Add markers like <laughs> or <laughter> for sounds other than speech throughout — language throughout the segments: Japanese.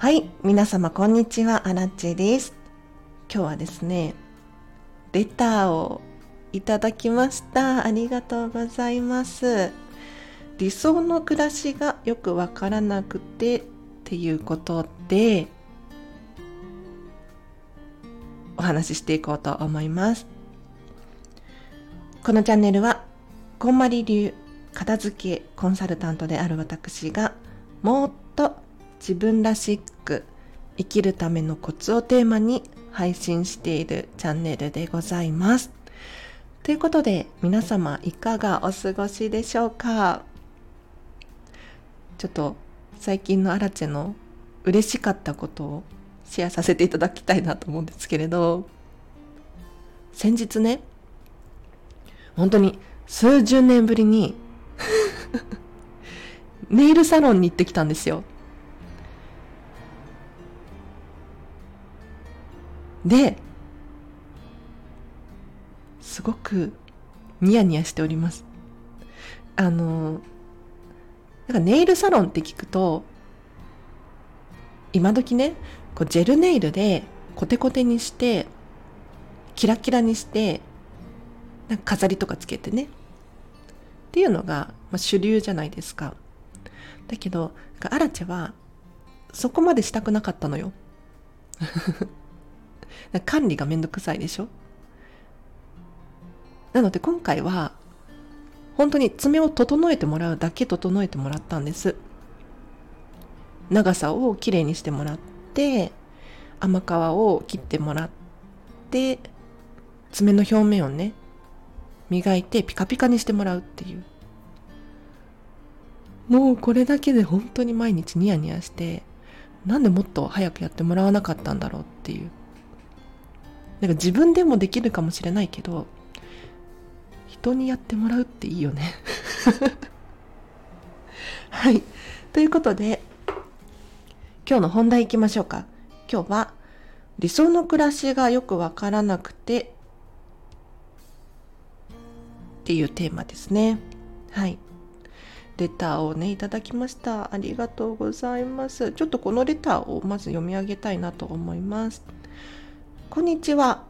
はい、皆様こんにちは、アラッチェです。今日はですね、レターをいただきました。ありがとうございます。理想の暮らしがよくわからなくてっていうことで、お話ししていこうと思います。このチャンネルは、こんまり流片付けコンサルタントである私が、もっと自分らしく生きるためのコツをテーマに配信しているチャンネルでございます。ということで皆様いかがお過ごしでしょうか？ちょっと最近のアラチェの嬉しかったことをシェアさせていただきたいなと思うんですけれど先日ね本当に数十年ぶりに <laughs> ネイルサロンに行ってきたんですよ。で、すごくニヤニヤしております。あの、なんかネイルサロンって聞くと、今時ね、こうジェルネイルでコテコテにして、キラキラにして、なんか飾りとかつけてね。っていうのが、まあ、主流じゃないですか。だけど、アラチェは、そこまでしたくなかったのよ。管理がめんどくさいでしょ？なので今回は、本当に爪を整えてもらうだけ整えてもらったんです。長さをきれいにしてもらって、甘皮を切ってもらって、爪の表面をね、磨いてピカピカにしてもらうっていう。もうこれだけで本当に毎日ニヤニヤして、なんでもっと早くやってもらわなかったんだろうっていう。なんか自分でもできるかもしれないけど、人にやってもらうっていいよね。<laughs> はい。ということで、今日の本題行きましょうか。今日は、理想の暮らしがよくわからなくて、っていうテーマですね。はい。レターをね、いただきました。ありがとうございます。ちょっとこのレターをまず読み上げたいなと思います。こんにちは。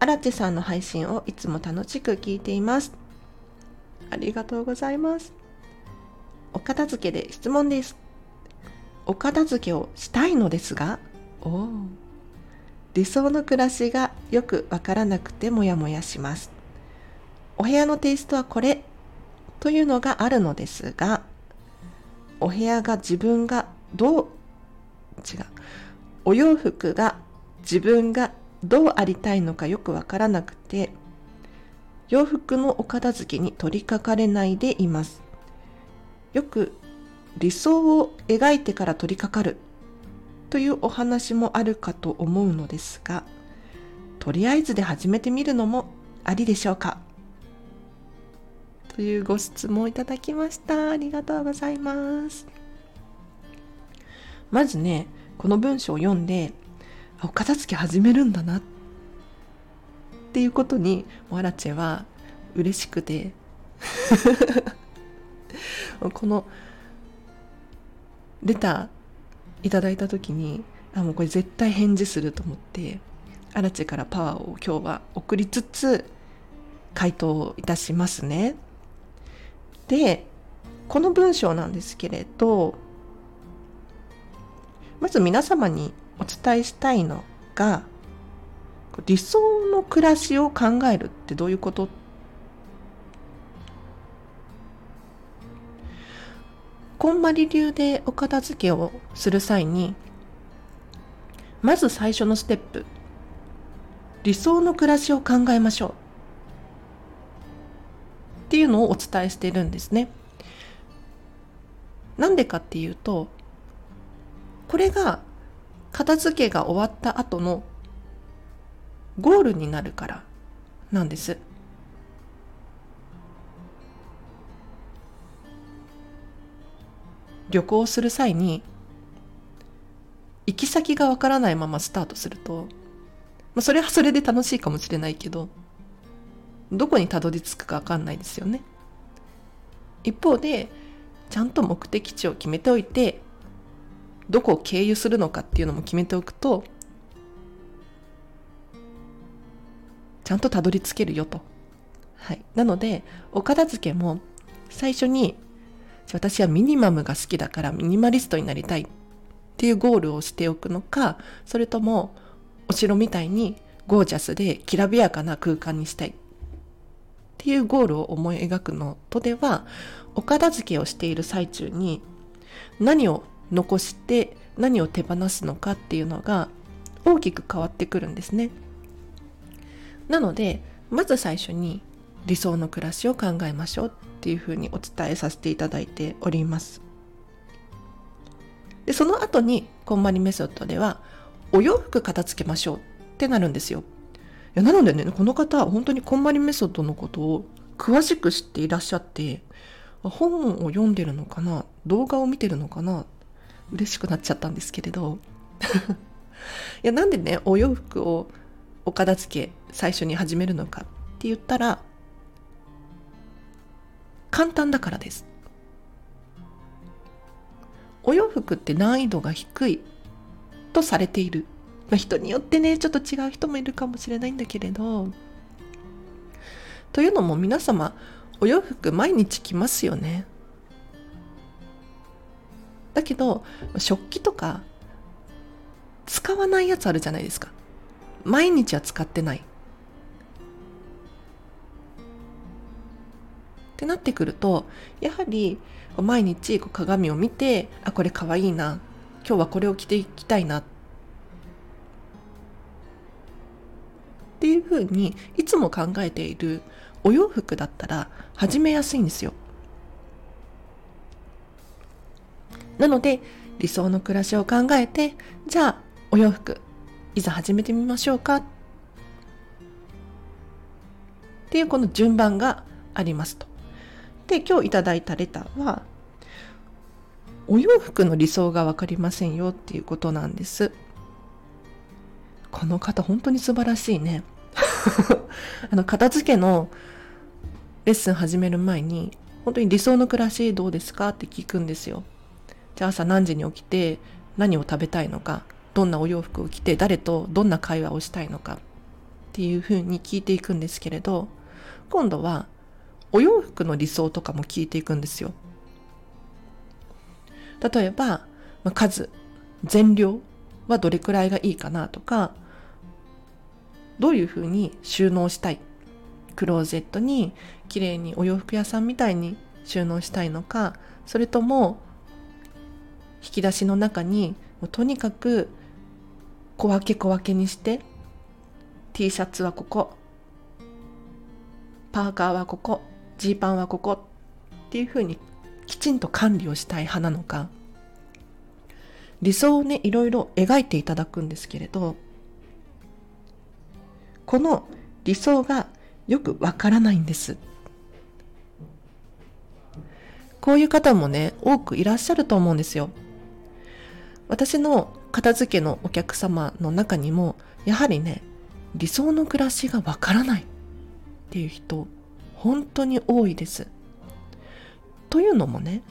アラチェさんの配信をいつも楽しく聞いています。ありがとうございます。お片付けで質問です。お片付けをしたいのですが、お理想の暮らしがよくわからなくてもやもやします。お部屋のテイストはこれというのがあるのですが、お部屋が自分がどう、違う、お洋服が自分がどうありたいのかよくわからなくて、洋服のお片付けに取り掛かれないでいます。よく理想を描いてから取り掛かるというお話もあるかと思うのですが、とりあえずで始めてみるのもありでしょうか？というご質問をいただきました。ありがとうございます。まずね、この文章を読んで、お片付け始めるんだなっていうことに、アラチェは嬉しくて、<laughs> このレターいただいた時に、あ、もうこれ絶対返事すると思って、アラチェからパワーを今日は送りつつ、回答いたしますね。で、この文章なんですけれど、まず皆様にお伝えしたいのが、理想の暮らしを考えるってどういうこと？こんまり流でお片付けをする際に、まず最初のステップ、理想の暮らしを考えましょう。っていうのをお伝えしてるんですね。なんでかっていうと、これが片付けが終わった後のゴールになるからなんです。旅行する際に行き先がわからないままスタートすると、まあ、それはそれで楽しいかもしれないけど、どこにたどり着くかわかんないですよね。一方で、ちゃんと目的地を決めておいて、どこを経由するのかっていうのも決めておくとちゃんとたどり着けるよと。はい、なのでお片付けも最初に私はミニマムが好きだからミニマリストになりたいっていうゴールをしておくのかそれともお城みたいにゴージャスできらびやかな空間にしたいっていうゴールを思い描くのとではお片付けをしている最中に何を残して何を手放すのかっていうのが大きく変わってくるんですね。なのでまず最初に理想の暮らしを考えましょうっていうふうにお伝えさせていただいております。でその後にこんまりメソッドではお洋服片付けましょうってなるんですよ。いやなのでねこの方本当にこんまりメソッドのことを詳しく知っていらっしゃって本を読んでるのかな動画を見てるのかな嬉しくなっちゃったんですけれど。<laughs> いやなんでねお洋服をお片付け最初に始めるのかって言ったら簡単だからです。お洋服って難易度が低いとされている、まあ、人によってねちょっと違う人もいるかもしれないんだけれど。というのも皆様お洋服毎日着ますよね。だけど食器とか使わないやつあるじゃないですか。毎日は使ってない。ってなってくるとやはり毎日鏡を見てあこれかわいいな。今日はこれを着ていきたいな。っていうふうにいつも考えているお洋服だったら始めやすいんですよ。なので理想の暮らしを考えてじゃあお洋服いざ始めてみましょうかっていうこの順番がありますと。で今日いただいたレターはお洋服の理想が分かりませんよっていうことなんです。この方本当に素晴らしいね。<laughs> あの片付けのレッスン始める前に本当に理想の暮らしどうですかって聞くんですよ。じゃあ朝何時に起きて何を食べたいのかどんなお洋服を着て誰とどんな会話をしたいのかっていうふうに聞いていくんですけれど今度はお洋服の理想とかも聞いていくんですよ。例えば、ま数全量はどれくらいがいいかなとかどういうふうに収納したいクローゼットに綺麗にお洋服屋さんみたいに収納したいのかそれとも引き出しの中にもうとにかく小分け小分けにして T シャツはここパーカーはここジーパンはここっていうふうにきちんと管理をしたい派なのか。理想をねいろいろ描いていただくんですけれどこの理想がよくわからないんです。こういう方もね多くいらっしゃると思うんですよ。私の片付けのお客様の中にもやはりね理想の暮らしがわからないっていう人本当に多いです。というのもね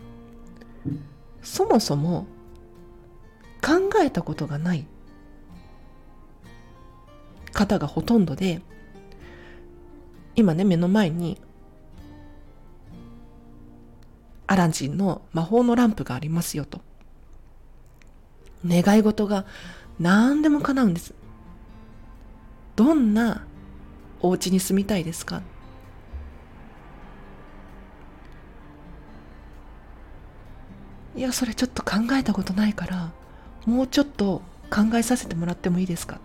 そもそも考えたことがない方がほとんどで今ね目の前にアランジンの魔法のランプがありますよと願い事が何でも叶うんです。どんなお家に住みたいですか？いや、それちょっと考えたことないから、もうちょっと考えさせてもらってもいいですか？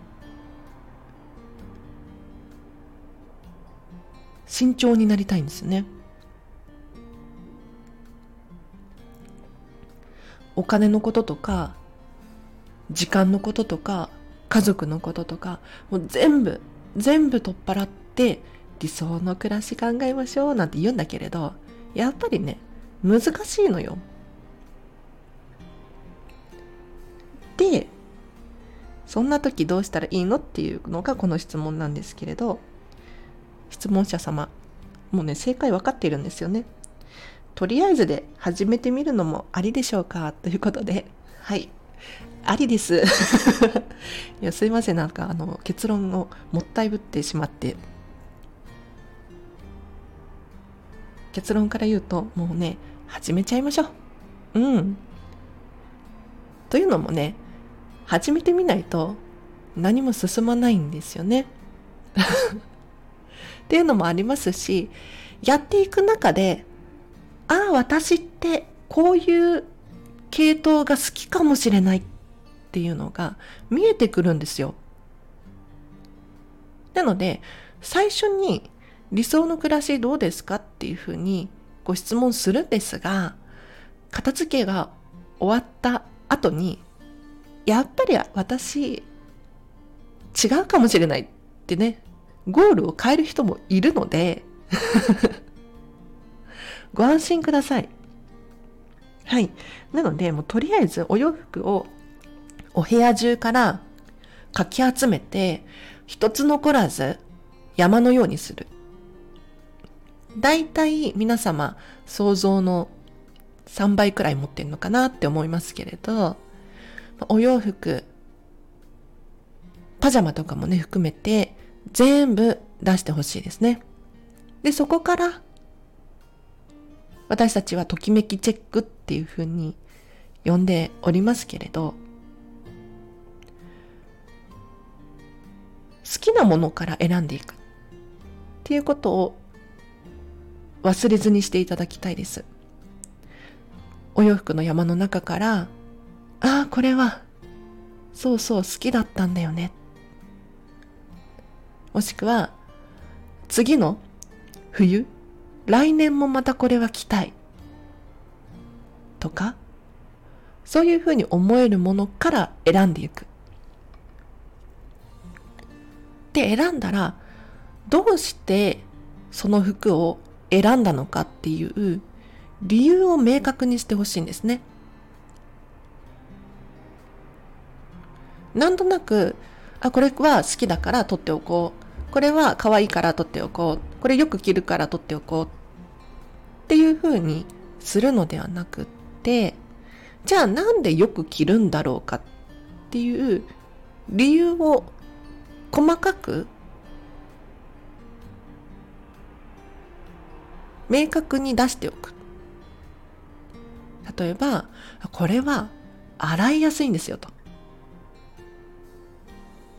慎重になりたいんですよね。お金のこととか時間のこととか家族のこととかもう全部全部取っ払って理想の暮らし考えましょうなんて言うんだけれどやっぱりね難しいのよ。でそんな時どうしたらいいのっていうのがこの質問なんですけれど質問者様もうね正解分かっているんですよね。とりあえずで始めてみるのもありでしょうか？ということではいありです。<laughs> いや、すいません。なんか、あの、結論をもったいぶってしまって。結論から言うと、もうね、始めちゃいましょう。うん。というのもね、始めてみないと何も進まないんですよね。<laughs> っていうのもありますし、やっていく中で、ああ、私ってこういう系統が好きかもしれないっていうのが見えてくるんですよ。なので、最初に理想の暮らしどうですかっていうふうにご質問するんですが、片付けが終わった後に、やっぱり私、違うかもしれないってね、ゴールを変える人もいるので <laughs> ご安心ください。はい。なので、もうとりあえずお洋服をお部屋中からかき集めて、一つ残らず山のようにする。大体皆様想像の3倍くらい持ってんのかなって思いますけれど、お洋服、パジャマとかもね、含めて全部出してほしいですね。で、そこから私たちはときめきチェックっていうふうに呼んでおりますけれど、好きなものから選んでいくっていうことを忘れずにしていただきたいです。お洋服の山の中から、ああ、これは、そうそう好きだったんだよね。もしくは、次の冬、来年もまたこれは着たい。とか、そういうふうに思えるものから選んでいく。で、選んだら、どうしてその服を選んだのかっていう理由を明確にしてほしいんですね。なんとなく、あ、これは好きだから取っておこう。これは可愛いから取っておこう。これよく着るから取っておこう。っていう風にするのではなくって、じゃあなんでよく着るんだろうかっていう理由を細かく明確に出しておく。例えば、これは洗いやすいんですよと。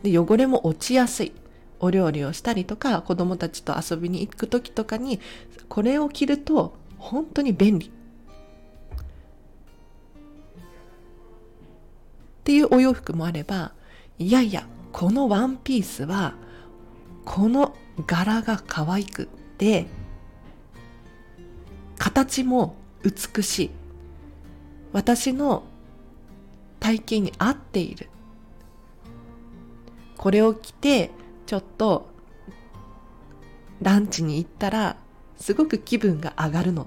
で汚れも落ちやすい。お料理をしたりとか子供たちと遊びに行く時とかにこれを着ると本当に便利。っていうお洋服もあればいやいやこのワンピースはこの柄が可愛くって形も美しい。私の体型に合っている。これを着てちょっとランチに行ったらすごく気分が上がるの。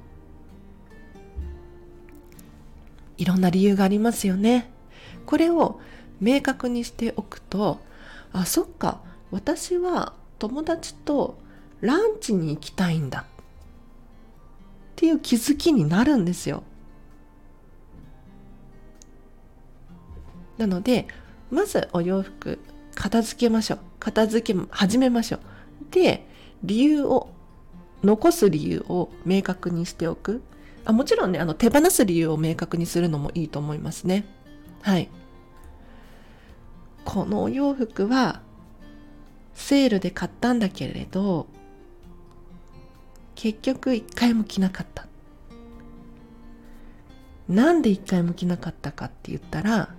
いろんな理由がありますよね。これを明確にしておくとあそっか。私は友達とランチに行きたいんだ。っていう気づきになるんですよ。なのでまずお洋服片付けましょう。片付け始めましょう。で理由を残す理由を明確にしておく。あもちろんねあの手放す理由を明確にするのもいいと思いますね。はい。このお洋服はセールで買ったんだけれど結局一回も着なかった。なんで一回も着なかったかって言ったら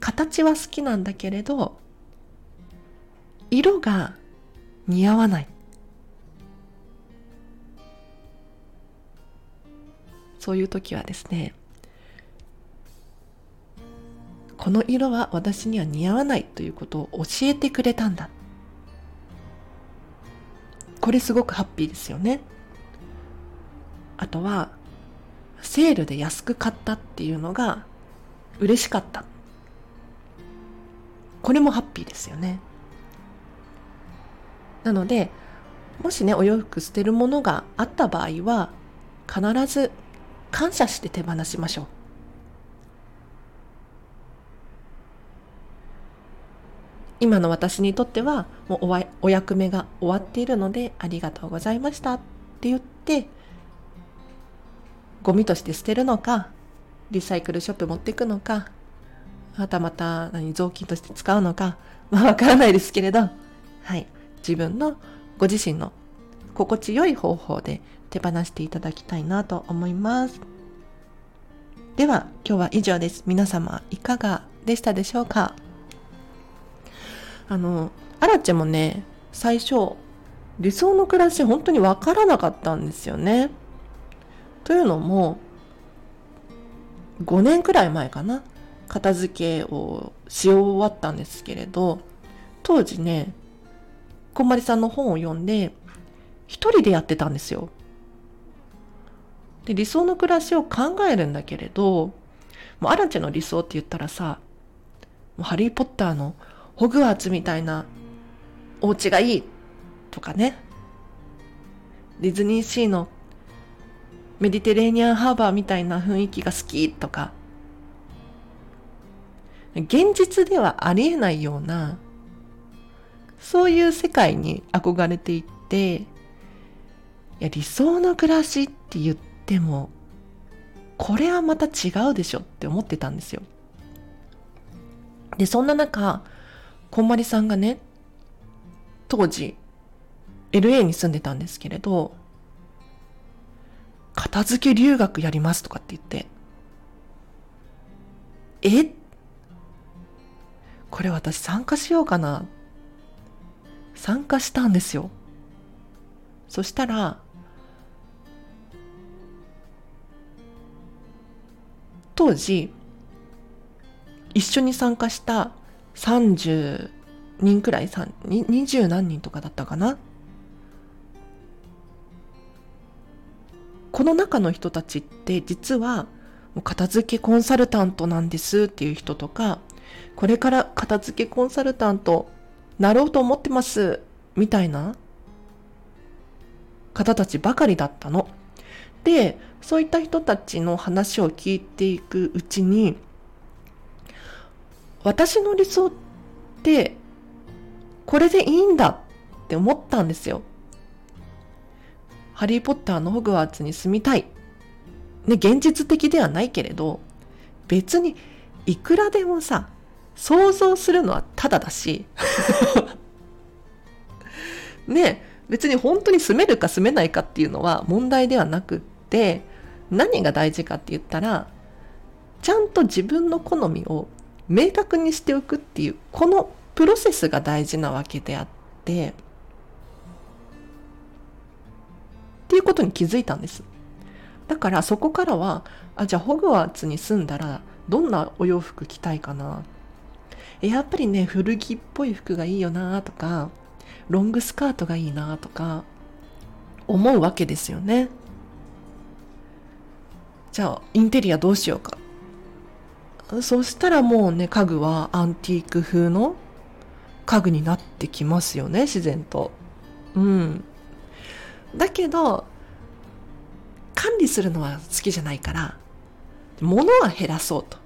形は好きなんだけれど色が似合わない。そういう時はですねこの色は私には似合わないということを教えてくれたんだ。これすごくハッピーですよね。あとはセールで安く買ったっていうのが嬉しかった。これもハッピーですよね。なのでもしねお洋服捨てるものがあった場合は必ず感謝して手放しましょう。今の私にとってはもうおお役目が終わっているのでありがとうございましたって言ってゴミとして捨てるのかリサイクルショップ持っていくのかまたまた何雑巾として使うのかまあわからないですけれどはい自分のご自身の心地よい方法で手放していただきたいなと思います。では今日は以上です。皆様いかがでしたでしょうか？あの、アラチェもね、最初理想の暮らし本当にわからなかったんですよね。というのも5年くらい前かな片付けをし終わったんですけれど当時ねこんまりさんの本を読んで一人でやってたんですよ。で理想の暮らしを考えるんだけれどもうアランチェの理想って言ったらさもうハリー・ポッターのホグワーツみたいなお家がいいとかねディズニーシーのメディテレーニアンハーバーみたいな雰囲気が好きとか現実ではありえないようなそういう世界に憧れていっていや理想の暮らしって言ってもこれはまた違うでしょって思ってたんですよ。でそんな中こんまりさんがね当時 LA に住んでたんですけれど片付け留学やりますとかって言ってえ？これ私参加しようかな。参加したんですよ。そしたら当時一緒に参加した30人くらい20何人とかだったかな？この中の人たちって実は片付けコンサルタントなんですっていう人とかこれから片付けコンサルタントなろうと思ってますみたいな方たちばかりだったの。でそういった人たちの話を聞いていくうちに私の理想ってこれでいいんだって思ったんですよ。ハリー・ポッターのホグワーツに住みたい。ね、現実的ではないけれど、別にいくらでもさ、想像するのはただだし、<laughs> ね、別に本当に住めるか住めないかっていうのは問題ではなくって、何が大事かって言ったら、ちゃんと自分の好みを明確にしておくっていう、このプロセスが大事なわけであって、っていうことに気づいたんです。だからそこからは、あ、じゃあホグワーツに住んだらどんなお洋服着たいかな？やっぱりね、古着っぽい服がいいよなとか、ロングスカートがいいなとか、思うわけですよね。じゃあ、インテリアどうしようか。そしたらもうね、家具はアンティーク風の家具になってきますよね、自然と。うん。だけど、管理するのは好きじゃないから、物は減らそうと。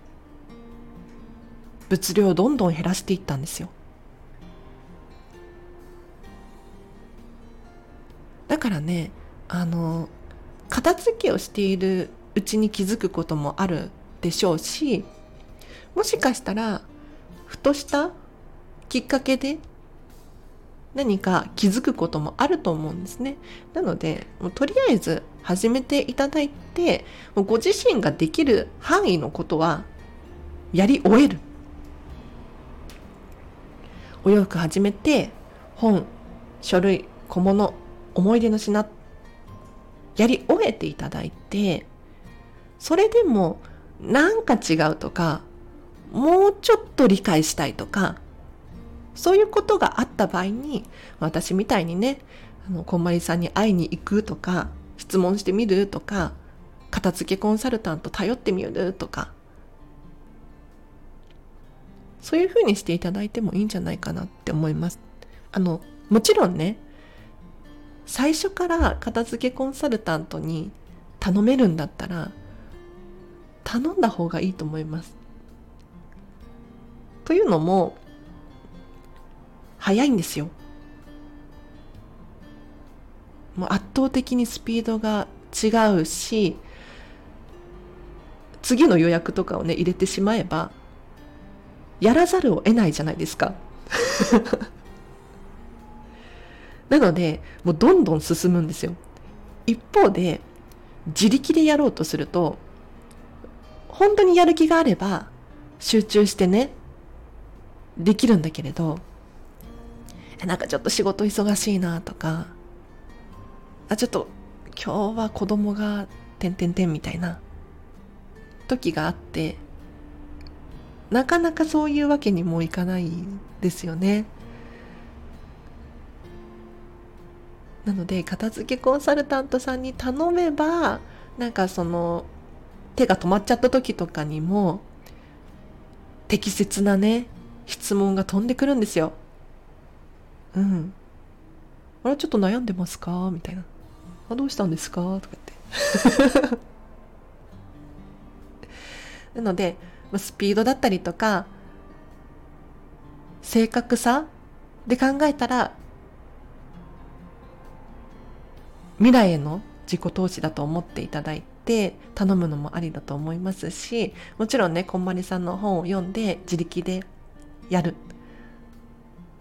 物量をどんどん減らしていったんですよ。だからね、あの、片付けをしているうちに気づくこともあるでしょうし、もしかしたら、ふとしたきっかけで何か気づくこともあると思うんですね。なので、もうとりあえず始めていただいて、もうご自身ができる範囲のことはやり終える。お洋服始めて、本、書類、小物、思い出の品、やり終えていただいて、それでもなんか違うとか、もうちょっと理解したいとか、そういうことがあった場合に、私みたいにね、あの、こんまりさんに会いに行くとか、質問してみるとか、片付けコンサルタント頼ってみるとか、そういうふうにしていただいてもいいんじゃないかなって思います。あの、もちろんね、最初から片付けコンサルタントに頼めるんだったら、頼んだ方がいいと思います。というのも、速いんですよ。もう圧倒的にスピードが違うし次の予約とかをね入れてしまえばやらざるを得ないじゃないですか。<laughs> なのでもうどんどん進むんですよ。一方で自力でやろうとすると本当にやる気があれば集中してねできるんだけれどなんかちょっと仕事忙しいなとかあちょっと今日は子供がてんてんてんみたいな時があってなかなかそういうわけにもいかないですよね。なので片付けコンサルタントさんに頼めばなんかその手が止まっちゃった時とかにも適切なね質問が飛んでくるんですよ。うん。あれちょっと悩んでますか？みたいな。あ、どうしたんですか？とか言って。<laughs> なので、スピードだったりとか、正確さで考えたら、未来への自己投資だと思っていただいて頼むのもありだと思いますしもちろんねこんまりさんの本を読んで自力でやるっ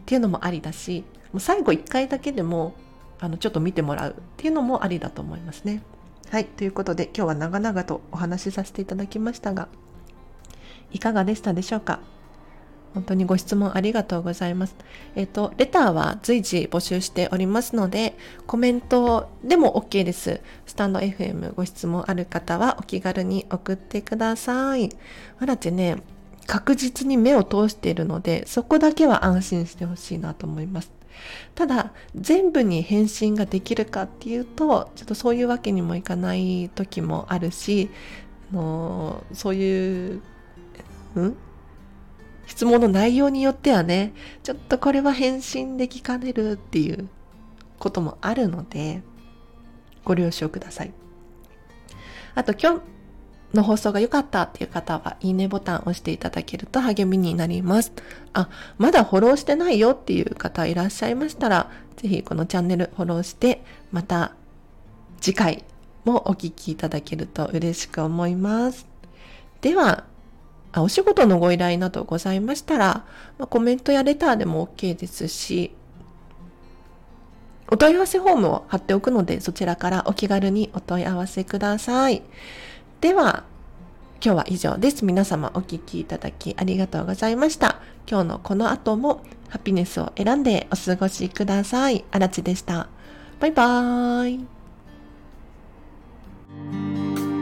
ていうのもありだしもう最後1回だけでもあのちょっと見てもらうっていうのもありだと思いますね。はいということで今日は長々とお話しさせていただきましたがいかがでしたでしょうか？本当にご質問ありがとうございます。えっ、と、レターは随時募集しておりますので、コメントでも OK です。スタンド FM ご質問ある方はお気軽に送ってください。あらちね、確実に目を通しているので、そこだけは安心してほしいなと思います。ただ、全部に返信ができるかっていうと、ちょっとそういうわけにもいかない時もあるし、あのそういう、うん？質問の内容によってはね、ちょっとこれは返信できかねるっていうこともあるので、ご了承ください。あと今日の放送が良かったっていう方は、いいねボタンを押していただけると励みになります。あ、まだフォローしてないよっていう方いらっしゃいましたら、ぜひこのチャンネルフォローして、また次回もお聴きいただけると嬉しく思います。では、あお仕事のご依頼などございましたら、まあ、コメントやレターでも OK ですし、お問い合わせフォームを貼っておくので、そちらからお気軽にお問い合わせください。では、今日は以上です。皆様お聴きいただきありがとうございました。今日のこの後もハピネスを選んでお過ごしください。あらちでした。バイバーイ。